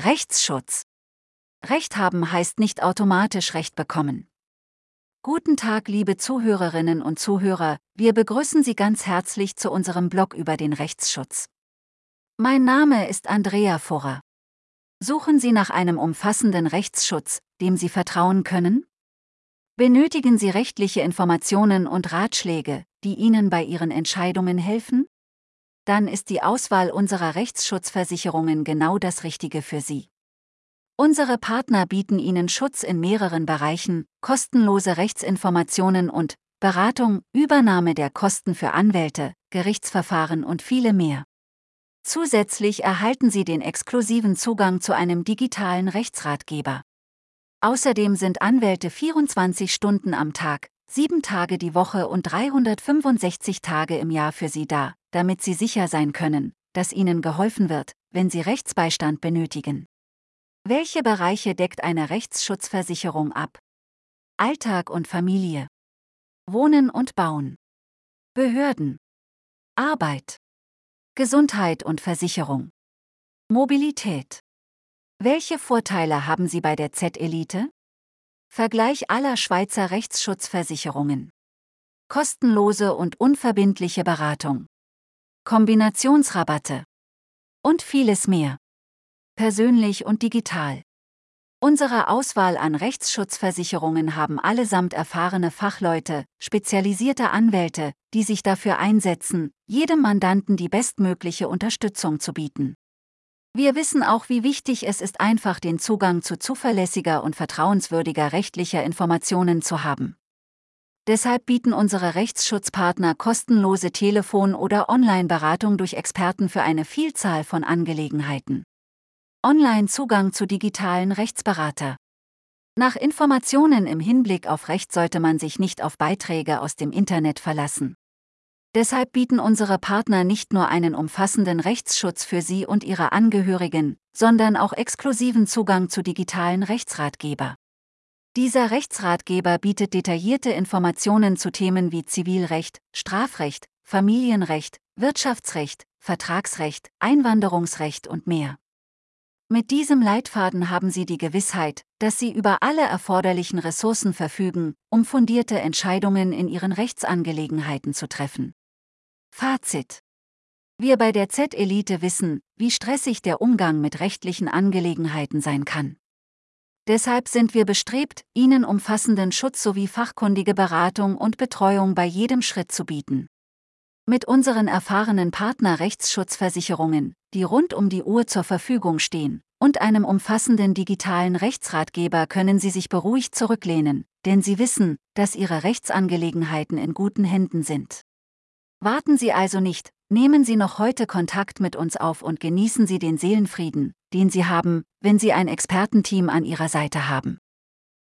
Rechtsschutz. Recht haben heißt nicht automatisch Recht bekommen. Guten Tag, liebe Zuhörerinnen und Zuhörer, wir begrüßen Sie ganz herzlich zu unserem Blog über den Rechtsschutz. Mein Name ist Andrea Furrer. Suchen Sie nach einem umfassenden Rechtsschutz, dem Sie vertrauen können? Benötigen Sie rechtliche Informationen und Ratschläge, die Ihnen bei Ihren Entscheidungen helfen? Dann ist die Auswahl unserer Rechtsschutzversicherungen genau das Richtige für Sie. Unsere Partner bieten Ihnen Schutz in mehreren Bereichen, kostenlose Rechtsinformationen und Beratung, Übernahme der Kosten für Anwälte, Gerichtsverfahren und viele mehr. Zusätzlich erhalten Sie den exklusiven Zugang zu einem digitalen Rechtsratgeber. Außerdem sind Anwälte 24 Stunden am Tag, 7 Tage die Woche und 365 Tage im Jahr für Sie da, damit Sie sicher sein können, dass Ihnen geholfen wird, wenn Sie Rechtsbeistand benötigen. Welche Bereiche deckt eine Rechtsschutzversicherung ab? Alltag und Familie. Wohnen und Bauen. Behörden. Arbeit. Gesundheit und Versicherung. Mobilität. Welche Vorteile haben Sie bei der Z-Elite? Vergleich aller Schweizer Rechtsschutzversicherungen. Kostenlose und unverbindliche Beratung. Kombinationsrabatte. Und vieles mehr persönlich und digital. Unsere Auswahl an Rechtsschutzversicherungen haben allesamt erfahrene Fachleute, spezialisierte Anwälte, die sich dafür einsetzen, jedem Mandanten die bestmögliche Unterstützung zu bieten. Wir wissen auch, wie wichtig es ist, einfach den Zugang zu zuverlässiger und vertrauenswürdiger rechtlicher Informationen zu haben. Deshalb bieten unsere Rechtsschutzpartner kostenlose Telefon- oder Online-Beratung durch Experten für eine Vielzahl von Angelegenheiten. Online-Zugang zu digitalen Rechtsberater. Nach Informationen im Hinblick auf Recht sollte man sich nicht auf Beiträge aus dem Internet verlassen. Deshalb bieten unsere Partner nicht nur einen umfassenden Rechtsschutz für Sie und Ihre Angehörigen, sondern auch exklusiven Zugang zu digitalen Rechtsratgeber. Dieser Rechtsratgeber bietet detaillierte Informationen zu Themen wie Zivilrecht, Strafrecht, Familienrecht, Wirtschaftsrecht, Vertragsrecht, Einwanderungsrecht und mehr. Mit diesem Leitfaden haben Sie die Gewissheit, dass Sie über alle erforderlichen Ressourcen verfügen, um fundierte Entscheidungen in Ihren Rechtsangelegenheiten zu treffen. Fazit. Wir bei der Z-Elite wissen, wie stressig der Umgang mit rechtlichen Angelegenheiten sein kann. Deshalb sind wir bestrebt, Ihnen umfassenden Schutz sowie fachkundige Beratung und Betreuung bei jedem Schritt zu bieten. Mit unseren erfahrenen Partner Rechtsschutzversicherungen, die rund um die Uhr zur Verfügung stehen, und einem umfassenden digitalen Rechtsratgeber können Sie sich beruhigt zurücklehnen, denn Sie wissen, dass Ihre Rechtsangelegenheiten in guten Händen sind. Warten Sie also nicht, nehmen Sie noch heute Kontakt mit uns auf und genießen Sie den Seelenfrieden, den Sie haben, wenn Sie ein Expertenteam an Ihrer Seite haben.